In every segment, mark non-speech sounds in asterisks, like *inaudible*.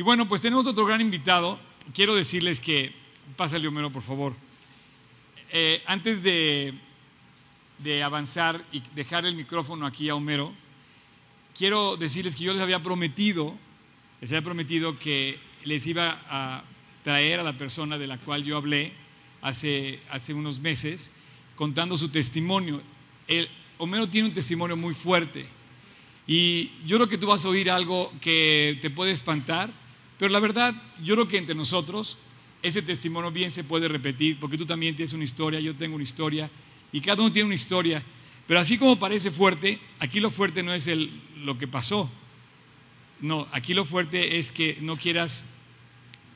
Y bueno, pues tenemos otro gran invitado. Quiero decirles que, pásale Homero, por favor. Eh, antes de, de avanzar y dejar el micrófono aquí a Homero, quiero decirles que yo les había prometido, les había prometido que les iba a traer a la persona de la cual yo hablé hace, hace unos meses, contando su testimonio. El, Homero tiene un testimonio muy fuerte y yo creo que tú vas a oír algo que te puede espantar, pero la verdad, yo creo que entre nosotros ese testimonio bien se puede repetir, porque tú también tienes una historia, yo tengo una historia, y cada uno tiene una historia. Pero así como parece fuerte, aquí lo fuerte no es el, lo que pasó. No, aquí lo fuerte es que no quieras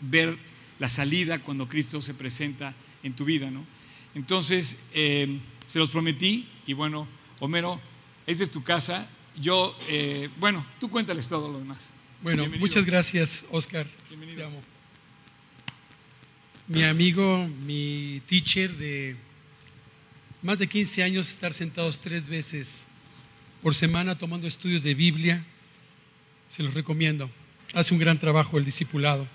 ver la salida cuando Cristo se presenta en tu vida, ¿no? Entonces, eh, se los prometí y bueno, Homero, esta es tu casa. Yo, eh, bueno, tú cuéntales todo lo demás. Bueno, Bienvenido. muchas gracias, Oscar. Bienvenido. Te amo. Mi amigo, mi teacher de más de 15 años, estar sentados tres veces por semana tomando estudios de Biblia, se los recomiendo. Hace un gran trabajo el discipulado.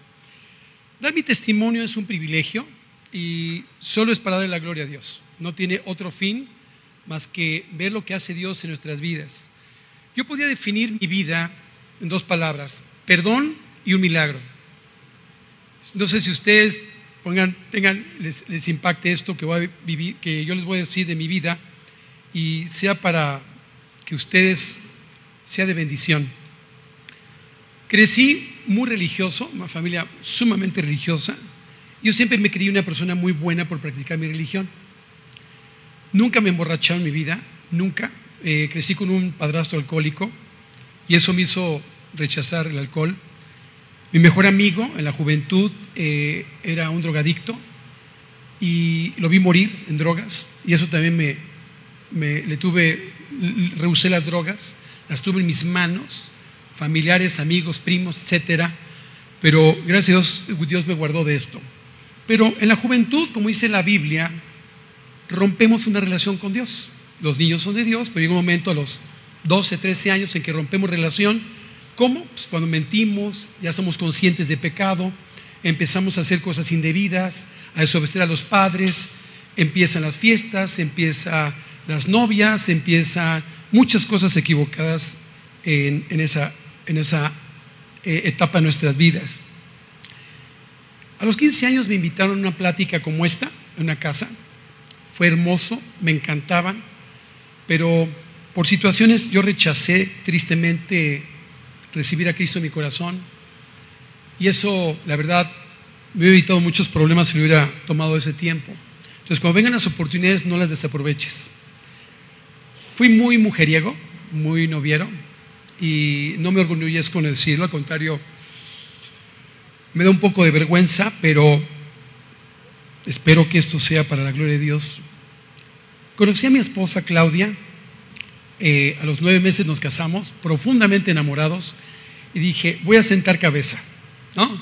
Dar mi testimonio es un privilegio y solo es para darle la gloria a Dios. No tiene otro fin más que ver lo que hace Dios en nuestras vidas. Yo podía definir mi vida en dos palabras, perdón y un milagro. No sé si ustedes pongan, tengan, les, les impacte esto que, voy a vivir, que yo les voy a decir de mi vida y sea para que ustedes sea de bendición. Crecí muy religioso, una familia sumamente religiosa. Yo siempre me creí una persona muy buena por practicar mi religión. Nunca me emborraché en mi vida, nunca. Eh, crecí con un padrastro alcohólico y eso me hizo rechazar el alcohol. Mi mejor amigo en la juventud eh, era un drogadicto y lo vi morir en drogas y eso también me, le tuve, rehusé las drogas, las tuve en mis manos, familiares, amigos, primos, etcétera. Pero gracias a Dios, Dios me guardó de esto. Pero en la juventud, como dice la Biblia, rompemos una relación con Dios. Los niños son de Dios, pero llega un momento a los 12, 13 años en que rompemos relación. ¿Cómo? Pues cuando mentimos, ya somos conscientes de pecado, empezamos a hacer cosas indebidas, a desobedecer a los padres, empiezan las fiestas, empiezan las novias, empiezan muchas cosas equivocadas en, en esa, en esa eh, etapa de nuestras vidas. A los 15 años me invitaron a una plática como esta, en una casa. Fue hermoso, me encantaban, pero por situaciones yo rechacé tristemente recibir a Cristo en mi corazón. Y eso, la verdad, me hubiera evitado muchos problemas si lo hubiera tomado ese tiempo. Entonces, cuando vengan las oportunidades, no las desaproveches. Fui muy mujeriego, muy noviero, y no me orgullezco en decirlo, al contrario, me da un poco de vergüenza, pero espero que esto sea para la gloria de Dios. Conocí a mi esposa Claudia, eh, a los nueve meses nos casamos, profundamente enamorados, y dije, voy a sentar cabeza, ¿no?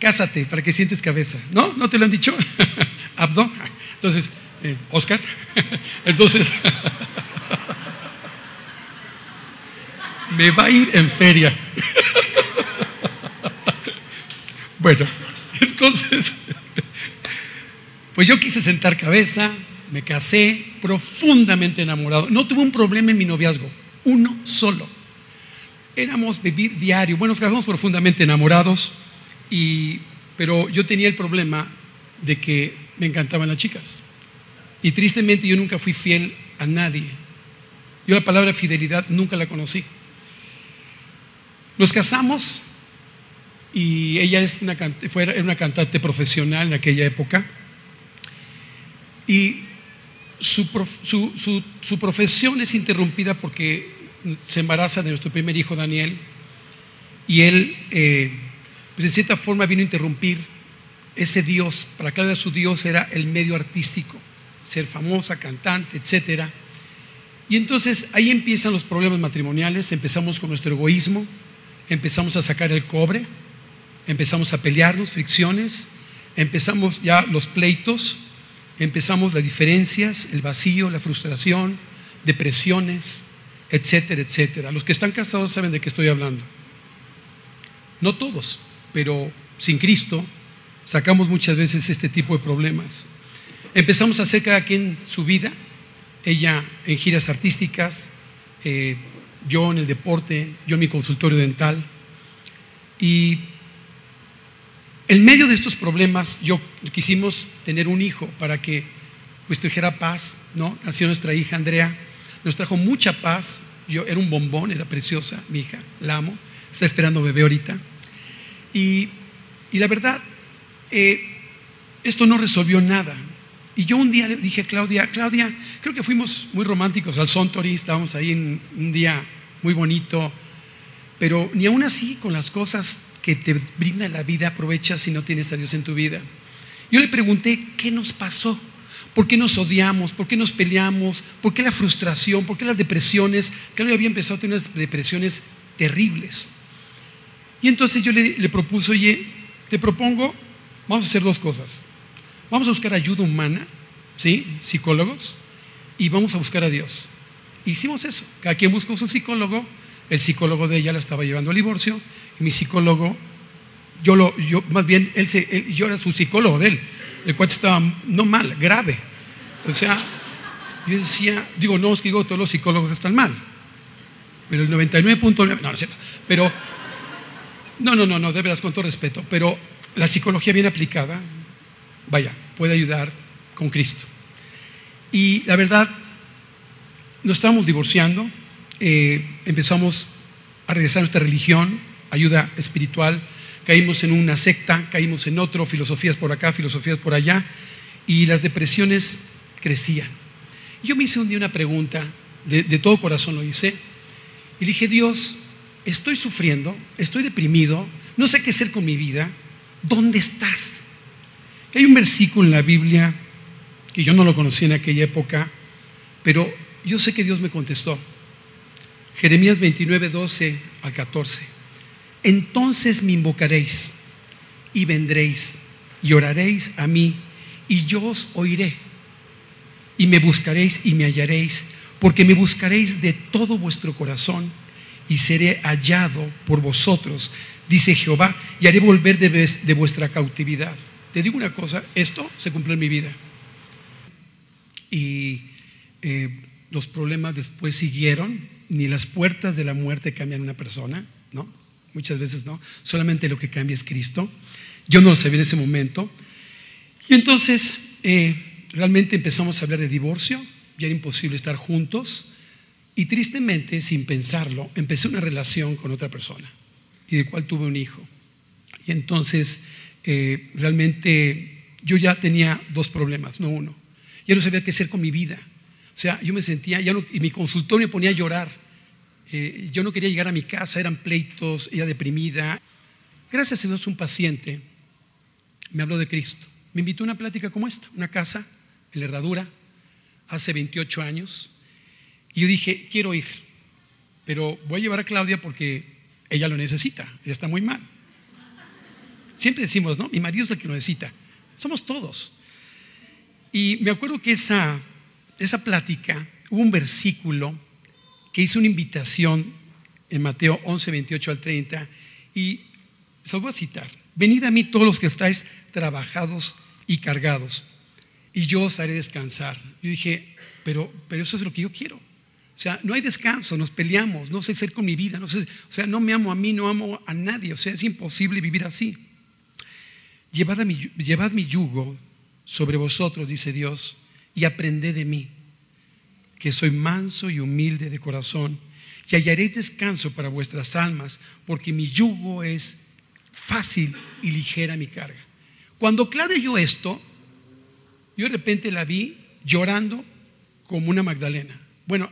Cásate para que sientes cabeza, ¿no? ¿No te lo han dicho? *laughs* Abdo. Entonces, eh, Oscar. *laughs* Entonces, *laughs* me va a ir en feria. bueno, entonces, pues yo quise sentar cabeza, me casé profundamente enamorado. No tuve un problema en mi noviazgo, uno solo. Éramos vivir diario. Bueno, nos casamos profundamente enamorados, y, pero yo tenía el problema de que me encantaban las chicas. Y tristemente yo nunca fui fiel a nadie. Yo la palabra fidelidad nunca la conocí. Nos casamos y ella es una, fue, era una cantante profesional en aquella época. Y su, su, su, su, profesión es interrumpida porque se embaraza de nuestro primer hijo Daniel y él, eh, pues de cierta forma, vino a interrumpir ese Dios. Para cada su Dios era el medio artístico, ser famosa, cantante, etcétera. Y entonces ahí empiezan los problemas matrimoniales. Empezamos con nuestro egoísmo, empezamos a sacar el cobre, empezamos a pelearnos, fricciones, empezamos ya los pleitos empezamos las diferencias, el vacío, la frustración, depresiones, etcétera, etcétera. Los que están casados saben de qué estoy hablando. No todos, pero sin Cristo sacamos muchas veces este tipo de problemas. Empezamos a hacer cada quien su vida, ella en giras artísticas, eh, yo en el deporte, yo en mi consultorio dental. Y en medio de estos problemas, yo quisimos tener un hijo para que pues trajera paz, ¿no? Nació nuestra hija Andrea, nos trajo mucha paz. Yo era un bombón, era preciosa, mi hija, la amo, está esperando bebé ahorita. Y, la verdad, eh, esto no resolvió nada. Y yo un día le dije a Claudia, Claudia, creo que fuimos muy románticos al Sontori, estábamos ahí en un día muy bonito, pero ni aún así con las cosas que te brinda la vida aprovechas si no tienes a Dios en tu vida. Yo le pregunté, ¿qué nos pasó? ¿Por qué nos odiamos? ¿Por qué nos peleamos? ¿Por qué la frustración? ¿Por qué las depresiones? Claudia había empezado a tener unas depresiones terribles. Y entonces yo le, le propuse, oye, te propongo, vamos a hacer dos cosas. Vamos a buscar ayuda humana, ¿sí? Psicólogos, y vamos a buscar a Dios. Hicimos eso. Cada quien buscó su psicólogo. El psicólogo de ella la estaba llevando al divorcio. Y mi psicólogo, yo lo, yo, más bien, él, se, yo era su psicólogo de él. El cual estaba no mal, grave. O sea, yo decía, digo, no es que digo, todos los psicólogos están mal. Pero el 99.9, no, no es Pero, no, no, no, no, de veras, con todo respeto. Pero la psicología bien aplicada, vaya, puede ayudar con Cristo. Y la verdad, nos estábamos divorciando, eh, empezamos a regresar a nuestra religión, ayuda espiritual, caímos en una secta, caímos en otro, filosofías por acá, filosofías por allá, y las depresiones crecían. Yo me hice un día una pregunta, de, de todo corazón lo hice, y dije, Dios, estoy sufriendo, estoy deprimido, no sé qué hacer con mi vida, ¿dónde estás? Hay un versículo en la Biblia que yo no lo conocí en aquella época, pero yo sé que Dios me contestó. Jeremías 29, 12 al 14. Entonces me invocaréis y vendréis y oraréis a mí y yo os oiré. Y me buscaréis y me hallaréis, porque me buscaréis de todo vuestro corazón y seré hallado por vosotros, dice Jehová, y haré volver de, de vuestra cautividad. Te digo una cosa, esto se cumplió en mi vida. Y eh, los problemas después siguieron, ni las puertas de la muerte cambian una persona, ¿no? Muchas veces no, solamente lo que cambia es Cristo. Yo no lo sabía en ese momento. Y entonces eh, realmente empezamos a hablar de divorcio, ya era imposible estar juntos. Y tristemente, sin pensarlo, empecé una relación con otra persona y de cual tuve un hijo. Y entonces eh, realmente yo ya tenía dos problemas, no uno. Ya no sabía qué hacer con mi vida. O sea, yo me sentía, y mi consultorio me ponía a llorar. Eh, yo no quería llegar a mi casa, eran pleitos, ella deprimida. Gracias a Dios, un paciente me habló de Cristo. Me invitó a una plática como esta, una casa en la herradura, hace 28 años. Y yo dije, quiero ir, pero voy a llevar a Claudia porque ella lo necesita, ella está muy mal. Siempre decimos, ¿no? Mi marido es el que lo necesita. Somos todos. Y me acuerdo que esa, esa plática, hubo un versículo que hizo una invitación en Mateo 11, 28 al 30, y se los voy a citar. Venid a mí todos los que estáis trabajados y cargados, y yo os haré descansar. Yo dije, pero, pero eso es lo que yo quiero. O sea, no hay descanso, nos peleamos, no sé hacer con mi vida, no sé, o sea, no me amo a mí, no amo a nadie, o sea, es imposible vivir así. Llevad, mi, llevad mi yugo sobre vosotros, dice Dios, y aprended de mí, que soy manso y humilde de corazón, y hallaréis descanso para vuestras almas, porque mi yugo es fácil y ligera mi carga. Cuando Claudia oyó esto, yo de repente la vi llorando como una Magdalena. Bueno,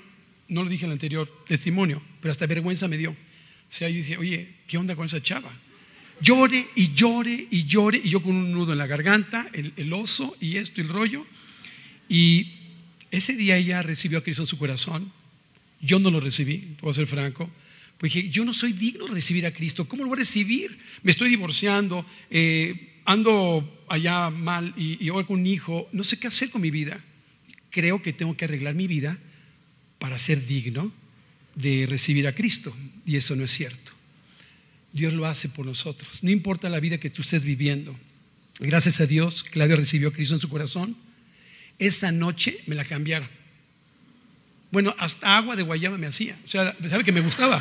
no lo dije en el anterior testimonio, pero hasta vergüenza me dio. O sea, yo dije, oye, ¿qué onda con esa chava? llore y llore y llore, y yo con un nudo en la garganta, el, oso y esto y el rollo. Y ese día ella recibió a Cristo en su corazón. Yo no lo recibí, puedo ser franco. Pues dije, yo no soy digno de recibir a Cristo. ¿Cómo lo voy a recibir? Me estoy divorciando, eh, ando allá mal y, y un hijo. No sé qué hacer con mi vida. Creo que tengo que arreglar mi vida para ser digno de recibir a Cristo. Y eso no es cierto. Dios lo hace por nosotros. No importa la vida que tú estés viviendo. Gracias a Dios, Claudia recibió a Cristo en su corazón. Esta noche me la cambiaron. Bueno, hasta agua de guayaba me hacía. O sea, sabe que me gustaba.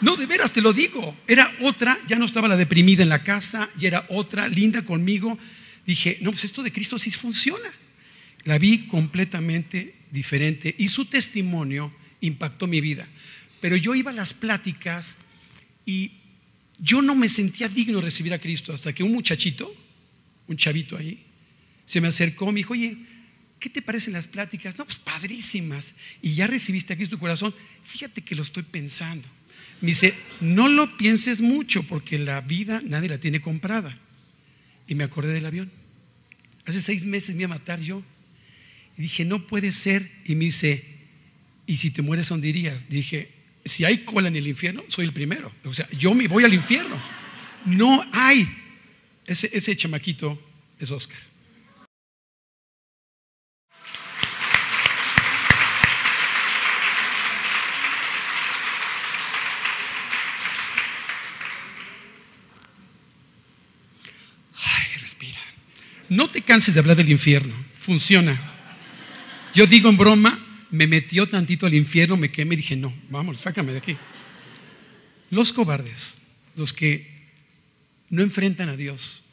No, de veras te lo digo. Era otra, ya no estaba la deprimida en la casa, ya era otra, linda conmigo. Dije, no, pues esto de Cristo sí funciona. La vi completamente diferente y su testimonio impactó mi vida. Pero yo iba a las pláticas y yo no me sentía digno de recibir a Cristo hasta que un muchachito, un chavito ahí, se me acercó y me dijo, oye, ¿qué te parecen las pláticas? No, pues padrísimas. Y ya recibiste a Cristo tu corazón. Fíjate que lo estoy pensando. Me dice, no lo pienses mucho porque la vida nadie la tiene comprada. Y me acordé del avión. Hace seis meses me iba a matar yo. Y dije, no puede ser. Y me dice, ¿y si te mueres dónde irías? Dije, si hay cola en el infierno, soy el primero. O sea, yo me voy al infierno. No hay. Ese, ese chamaquito es Oscar. No te canses de hablar del infierno. Funciona. Yo digo en broma, me metió tantito al infierno, me quemé y dije, no, vamos, sácame de aquí. Los cobardes, los que no enfrentan a Dios,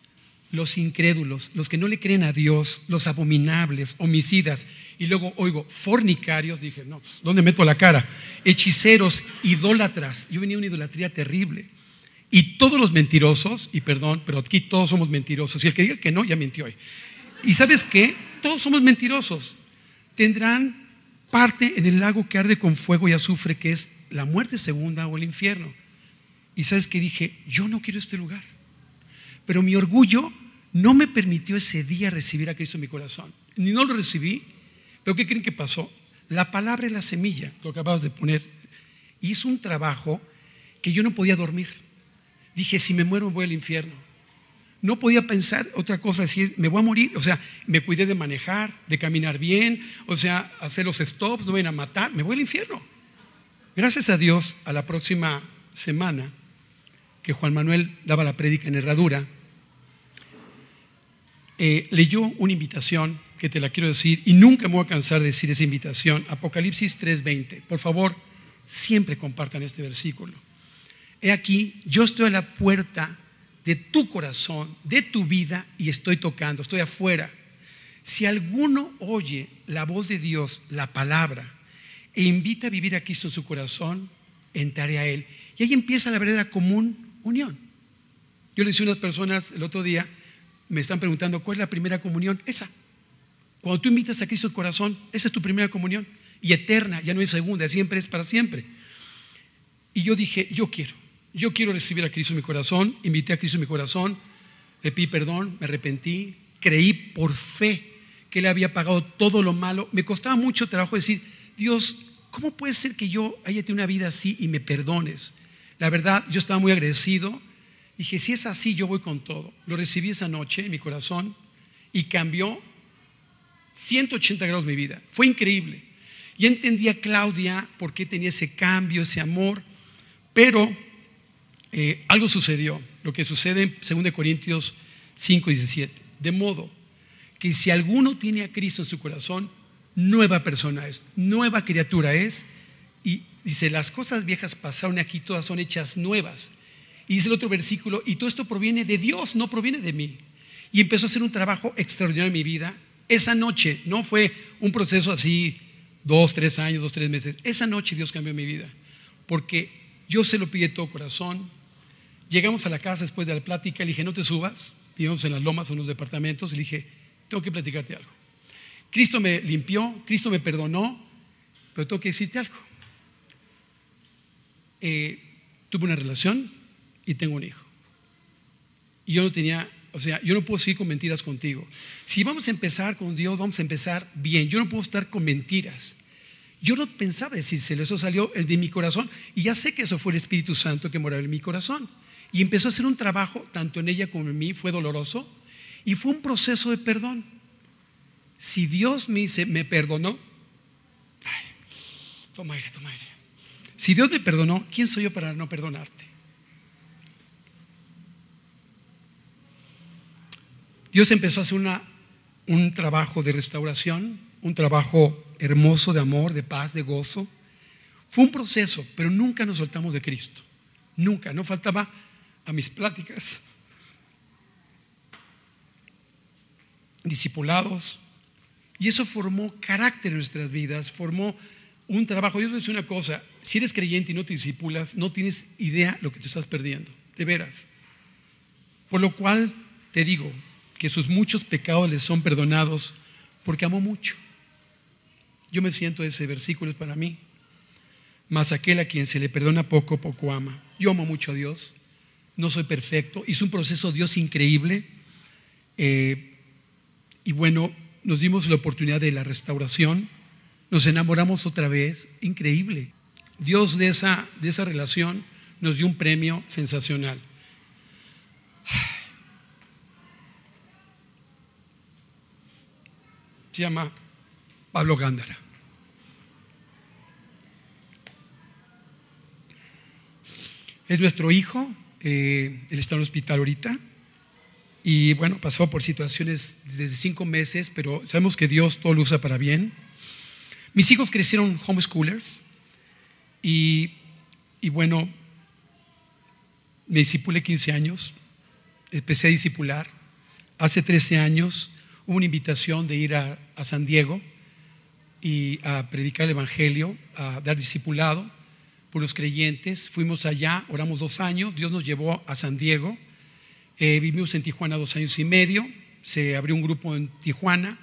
los incrédulos, los que no le creen a Dios, los abominables, homicidas, y luego oigo, fornicarios, dije, no, pues, ¿dónde meto la cara? Hechiceros, idólatras, yo venía a una idolatría terrible. Y todos los mentirosos, y perdón, pero aquí todos somos mentirosos, y el que diga que no, ya mintió hoy. Y sabes qué? Todos somos mentirosos tendrán parte en el lago que arde con fuego y azufre, que es la muerte segunda o el infierno. Y sabes que dije, yo no quiero este lugar. Pero mi orgullo no me permitió ese día recibir a Cristo en mi corazón. Ni no lo recibí, pero ¿qué creen que pasó? La palabra es la semilla, lo acabas de poner, hizo un trabajo que yo no podía dormir. Dije, si me muero voy al infierno no podía pensar otra cosa, decir, me voy a morir. O sea, me cuidé de manejar, de caminar bien, o sea, hacer los stops, no ven a matar, me voy al infierno. Gracias a Dios, a la próxima semana que Juan Manuel daba la prédica en Herradura, eh, leyó una invitación que te la quiero decir y nunca me voy a cansar de decir esa invitación, Apocalipsis 3:20. Por favor, siempre compartan este versículo. He aquí, yo estoy a la puerta de tu corazón, de tu vida, y estoy tocando, estoy afuera. Si alguno oye la voz de Dios, la palabra, e invita a vivir aquí en su corazón, entraré a Él. Y ahí empieza la verdadera común unión. Yo le decía a unas personas el otro día, me están preguntando, ¿cuál es la primera comunión? Esa. Cuando tú invitas a Cristo al corazón, esa es tu primera comunión. Y eterna, ya no es segunda, siempre es para siempre. Y yo dije, yo quiero. Yo quiero recibir a Cristo en mi corazón, invité a Cristo en mi corazón, le pedí perdón, me arrepentí, creí por fe que Él había pagado todo lo malo. Me costaba mucho trabajo decir, Dios, ¿cómo puede ser que yo haya tenido una vida así y me perdones? La verdad, yo estaba muy agradecido. Dije, si es así, yo voy con todo. Lo recibí esa noche en mi corazón y cambió 180 grados mi vida. Fue increíble. Y entendí a Claudia por qué tenía ese cambio, ese amor, pero eh, algo sucedió, lo que sucede en 2 Corintios 5, 17. De modo que si alguno tiene a Cristo en su corazón, nueva persona es, nueva criatura es. Y dice, las cosas viejas pasaron aquí, todas son hechas nuevas. Y dice el otro versículo, y todo esto proviene de Dios, no proviene de mí. Y empezó a hacer un trabajo extraordinario en mi vida. Esa noche, no fue un proceso así, dos, tres años, dos, tres meses. Esa noche Dios cambió mi vida. Porque yo se lo pide de todo corazón, Llegamos a la casa después de la plática, le dije, no te subas, vivimos en las lomas, en los departamentos, le dije, tengo que platicarte algo. Cristo me limpió, Cristo me perdonó, pero tengo que decirte algo. Eh, tuve una relación y tengo un hijo. Y yo no tenía, o sea, yo no puedo seguir con mentiras contigo. Si vamos a empezar con Dios, vamos a empezar bien. Yo no puedo estar con mentiras. Yo no pensaba decírselo, eso salió de mi corazón y ya sé que eso fue el Espíritu Santo que moraba en mi corazón. Y empezó a hacer un trabajo, tanto en ella como en mí, fue doloroso, y fue un proceso de perdón. Si Dios me, dice, me perdonó, toma aire, toma aire. Si Dios me perdonó, ¿quién soy yo para no perdonarte? Dios empezó a hacer una, un trabajo de restauración, un trabajo hermoso de amor, de paz, de gozo. Fue un proceso, pero nunca nos soltamos de Cristo. Nunca, no faltaba a mis pláticas. Discipulados. Y eso formó carácter en nuestras vidas, formó un trabajo. Yo os una cosa, si eres creyente y no te discipulas, no tienes idea lo que te estás perdiendo, de veras. Por lo cual te digo que sus muchos pecados les son perdonados porque amó mucho. Yo me siento ese versículo es para mí. Mas aquel a quien se le perdona poco, poco ama. Yo amo mucho a Dios. No soy perfecto. Hizo un proceso Dios increíble. Eh, y bueno, nos dimos la oportunidad de la restauración. Nos enamoramos otra vez. Increíble. Dios de esa, de esa relación nos dio un premio sensacional. Se llama Pablo Gándara. Es nuestro hijo, eh, él está en el hospital ahorita y bueno, pasó por situaciones desde cinco meses, pero sabemos que Dios todo lo usa para bien. Mis hijos crecieron homeschoolers y, y bueno, me disipulé 15 años, empecé a discipular. Hace 13 años hubo una invitación de ir a, San Diego y a predicar el Evangelio, a dar discipulado por los creyentes. Fuimos allá, oramos dos años, Dios nos llevó a San Diego. Eh, vivimos en Tijuana dos años y medio, se abrió un grupo en Tijuana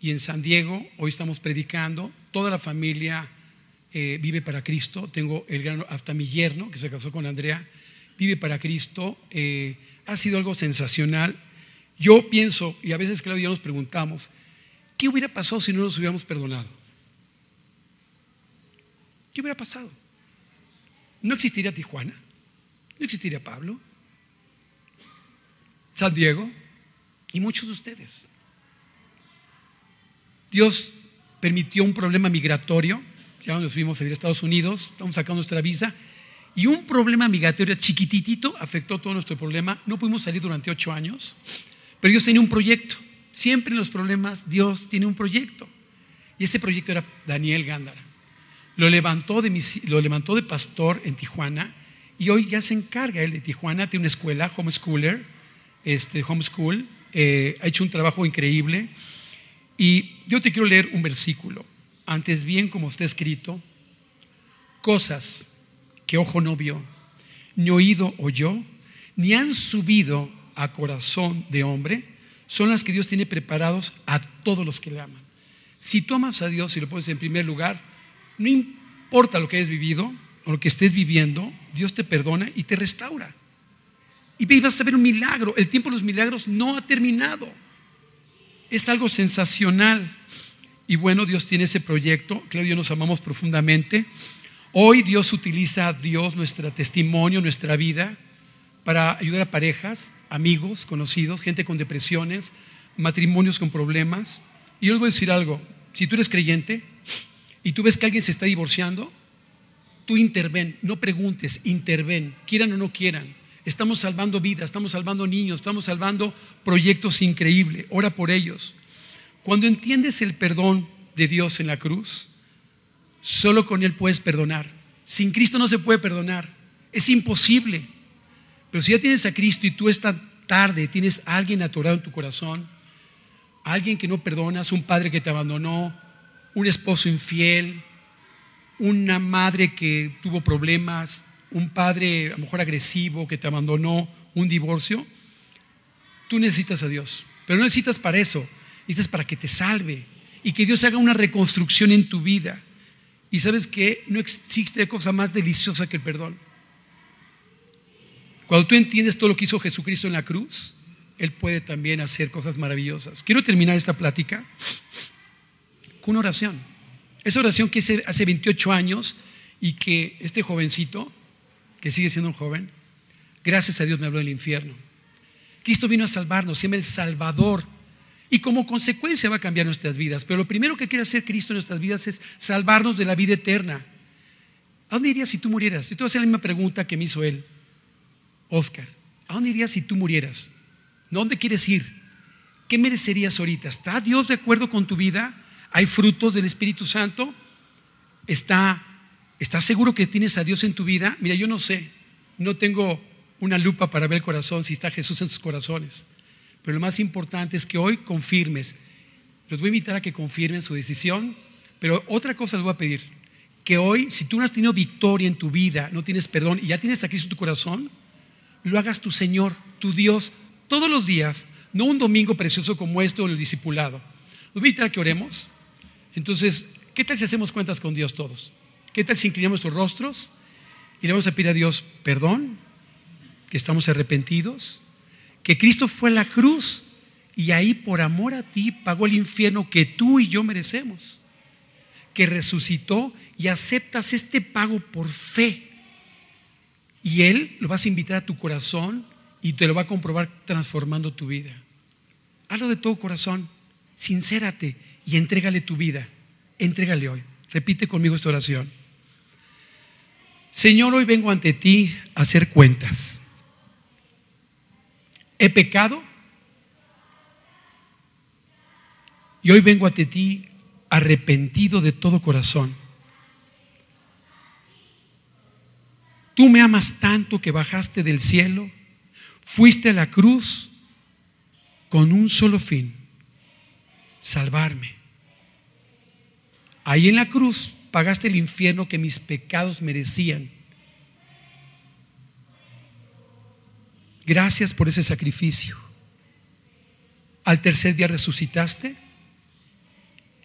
y en San Diego. Hoy estamos predicando, toda la familia eh, vive para Cristo. Tengo el grano, hasta mi yerno, que se casó con Andrea, vive para Cristo. Eh, ha sido algo sensacional. Yo pienso, y a veces Claudio y yo nos preguntamos, ¿qué hubiera pasado si no nos hubiéramos perdonado? ¿Qué hubiera pasado? ¿No existiría Tijuana? ¿No existiría Pablo? ¿San Diego? Y muchos de ustedes. Dios permitió un problema migratorio, ya nos fuimos a ir a Estados Unidos, estamos sacando nuestra visa, y un problema migratorio chiquititito afectó todo nuestro problema. No pudimos salir durante ocho años. Pero Dios tenía un proyecto. Siempre en los problemas Dios tiene un proyecto. Y ese proyecto era Daniel Gándara. Lo levantó de, lo levantó de pastor en Tijuana y hoy ya se encarga él de Tijuana. Tiene una escuela, homeschooler, este, homeschool. Eh, ha hecho un trabajo increíble. Y yo te quiero leer un versículo. Antes bien, como está escrito, cosas que ojo no vio, ni oído oyó, ni han subido a corazón de hombre son las que Dios tiene preparados a todos los que le aman. Si tú amas a Dios y lo pones en primer lugar, no importa lo que hayas vivido o lo que estés viviendo, Dios te perdona y te restaura. Y vas a ver un milagro. El tiempo de los milagros no ha terminado. Es algo sensacional. Y bueno, Dios tiene ese proyecto. Claudio, nos amamos profundamente. Hoy Dios utiliza a Dios, nuestro testimonio, nuestra vida, para ayudar a parejas, amigos, conocidos, gente con depresiones, matrimonios con problemas. Y yo les voy a decir algo, si tú eres creyente y tú ves que alguien se está divorciando, tú interven, no preguntes, interven, quieran o no quieran. Estamos salvando vidas, estamos salvando niños, estamos salvando proyectos increíbles. Ora por ellos. Cuando entiendes el perdón de Dios en la cruz, solo con Él puedes perdonar. Sin Cristo no se puede perdonar. Es imposible. Pero si ya tienes a Cristo y tú esta tarde tienes a alguien atorado en tu corazón, alguien que no perdonas, un padre que te abandonó, un esposo infiel, una madre que tuvo problemas, un padre a lo mejor agresivo que te abandonó, un divorcio, tú necesitas a Dios. Pero no necesitas para eso, necesitas para que te salve y que Dios haga una reconstrucción en tu vida. Y sabes que no existe cosa más deliciosa que el perdón. Cuando tú entiendes todo lo que hizo Jesucristo en la cruz, Él puede también hacer cosas maravillosas. Quiero terminar esta plática una oración. Esa oración que hice hace 28 años y que este jovencito, que sigue siendo un joven, gracias a Dios me habló del infierno. Cristo vino a salvarnos, se llama el Salvador. Y como consecuencia va a cambiar nuestras vidas. Pero lo primero que quiere hacer Cristo en nuestras vidas es salvarnos de la vida eterna. ¿A dónde irías si tú murieras? Yo te voy a hacer la misma pregunta que me hizo él. Oscar, ¿a dónde irías si tú murieras? ¿Dónde quieres ir? ¿qué merecerías ahorita? ¿Está Dios de acuerdo con tu vida? ¿Hay frutos del Espíritu Santo? ¿Está, ¿Estás seguro que tienes a Dios en tu vida? Mira, yo no sé, no tengo una lupa para ver el corazón si está Jesús en sus corazones. Pero lo más importante es que hoy confirmes. Los voy a invitar a que confirmen su decisión. Pero otra cosa les voy a pedir. Que hoy, si tú no has tenido victoria en tu vida, no tienes perdón y ya tienes a Cristo en tu corazón, lo hagas tu Señor, tu Dios, todos los días. No un domingo precioso como este o el discipulado. Los voy a que oremos. Entonces, ¿qué tal si hacemos cuentas con Dios todos? ¿Qué tal si inclinamos nuestros rostros y le vamos a pedir a Dios perdón? Que estamos arrepentidos que Cristo fue a la cruz y ahí por amor a ti pagó el infierno que tú y yo merecemos, que resucitó y aceptas este pago por fe. Y Él lo vas a invitar a tu corazón y te lo va a comprobar transformando tu vida. Hazlo de todo corazón, sincérate y entrégale tu vida. Entrégale hoy. Repite conmigo esta oración. Señor, hoy vengo ante ti a hacer cuentas. He pecado y hoy vengo ante ti arrepentido de todo corazón. Tú me amas tanto que bajaste del cielo, fuiste a la cruz con un solo fin, salvarme. Ahí en la cruz pagaste el infierno que mis pecados merecían Gracias por ese sacrificio. Al tercer día resucitaste.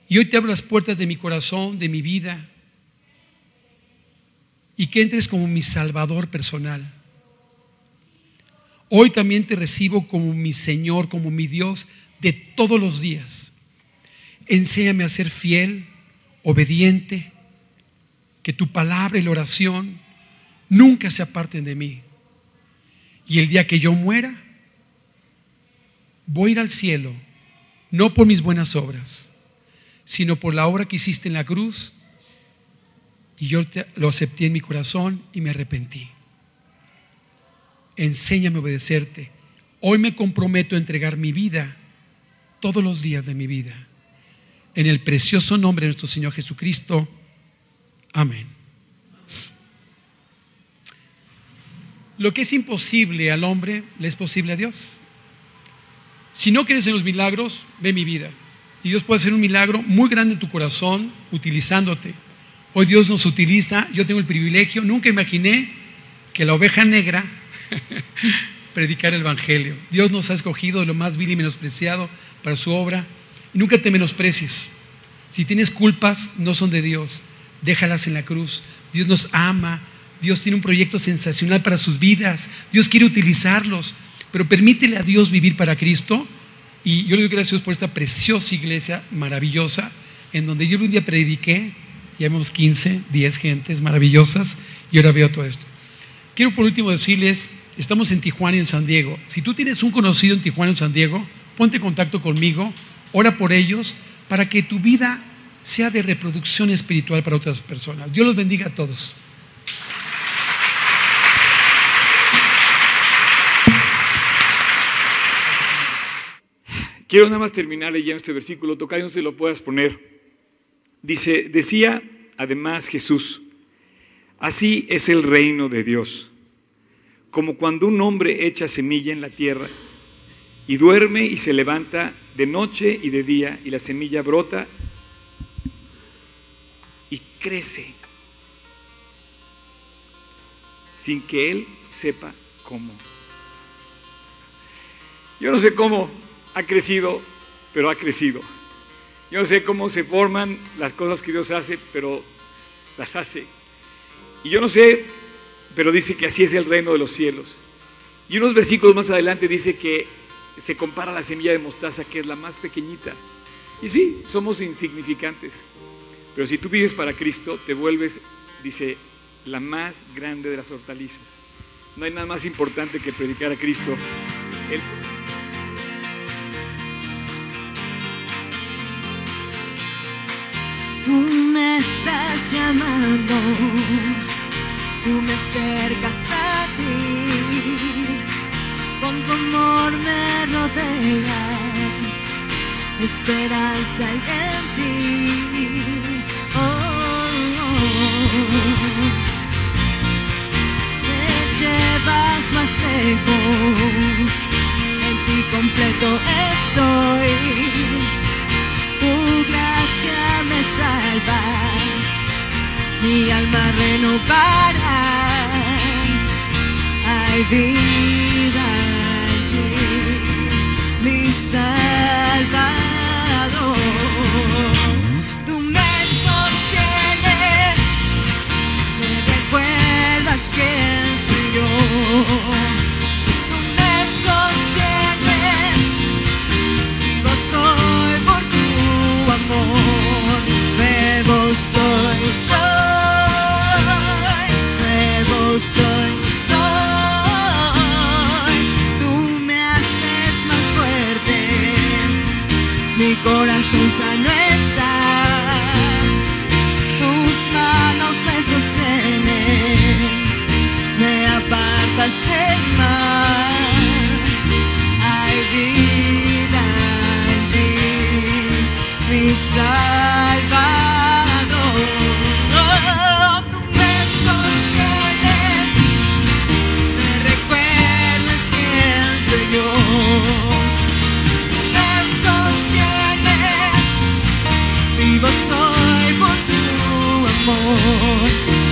Y hoy te abro las puertas de mi corazón, de mi vida. Y que entres como mi Salvador personal. Hoy también te recibo como mi Señor, como mi Dios de todos los días. Enséñame a ser fiel, obediente, que tu palabra y la oración nunca se aparten de mí. Y el día que yo muera, voy a ir al cielo, no por mis buenas obras, sino por la obra que hiciste en la cruz. Y yo lo acepté en mi corazón y me arrepentí. Enséñame a obedecerte. Hoy me comprometo a entregar mi vida todos los días de mi vida. En el precioso nombre de nuestro Señor Jesucristo. Amén. Lo que es imposible al hombre le es posible a Dios. Si no crees en los milagros, ve mi vida. Y Dios puede hacer un milagro muy grande en tu corazón utilizándote. Hoy Dios nos utiliza, yo tengo el privilegio, nunca imaginé que la oveja negra *laughs* predicara el Evangelio. Dios nos ha escogido de lo más vil y menospreciado para su obra. Nunca te menosprecies. Si tienes culpas, no son de Dios. Déjalas en la cruz. Dios nos ama, Dios tiene un proyecto sensacional para sus vidas. Dios quiere utilizarlos. Pero permítele a Dios vivir para Cristo. Y yo le doy gracias a Dios por esta preciosa iglesia maravillosa, en donde yo un día prediqué, y vemos 15, 10 gentes maravillosas, y ahora veo todo esto. Quiero por último decirles, estamos en Tijuana y en San Diego. Si tú tienes un conocido en Tijuana y en San Diego, ponte en contacto conmigo, ora por ellos, para que tu vida sea de reproducción espiritual para otras personas. Dios los bendiga a todos. Quiero nada más terminar leyendo este versículo, tocayo no se lo puedas poner. Dice, decía además Jesús, así es el reino de Dios, como cuando un hombre echa semilla en la tierra y duerme y se levanta de noche y de día y la semilla brota y crece sin que él sepa cómo. Yo no sé cómo, ha crecido, pero ha crecido. Yo no sé cómo se forman las cosas que Dios hace, pero las hace. Y yo no sé, pero dice que así es el reino de los cielos. Y unos versículos más adelante dice que se compara a la semilla de mostaza, que es la más pequeñita. Y sí, somos insignificantes. Pero si tú vives para Cristo, te vuelves, dice, la más grande de las hortalizas. No hay nada más importante que predicar a Cristo. Tú me estás llamando, tú me acercas a ti, tu amor me rodeas esperanza hay en ti. Oh. Me llevas más lejos, en ti completo estoy. Tu gracia me salva, mi alma renovarás. Hay vida Salvador. more.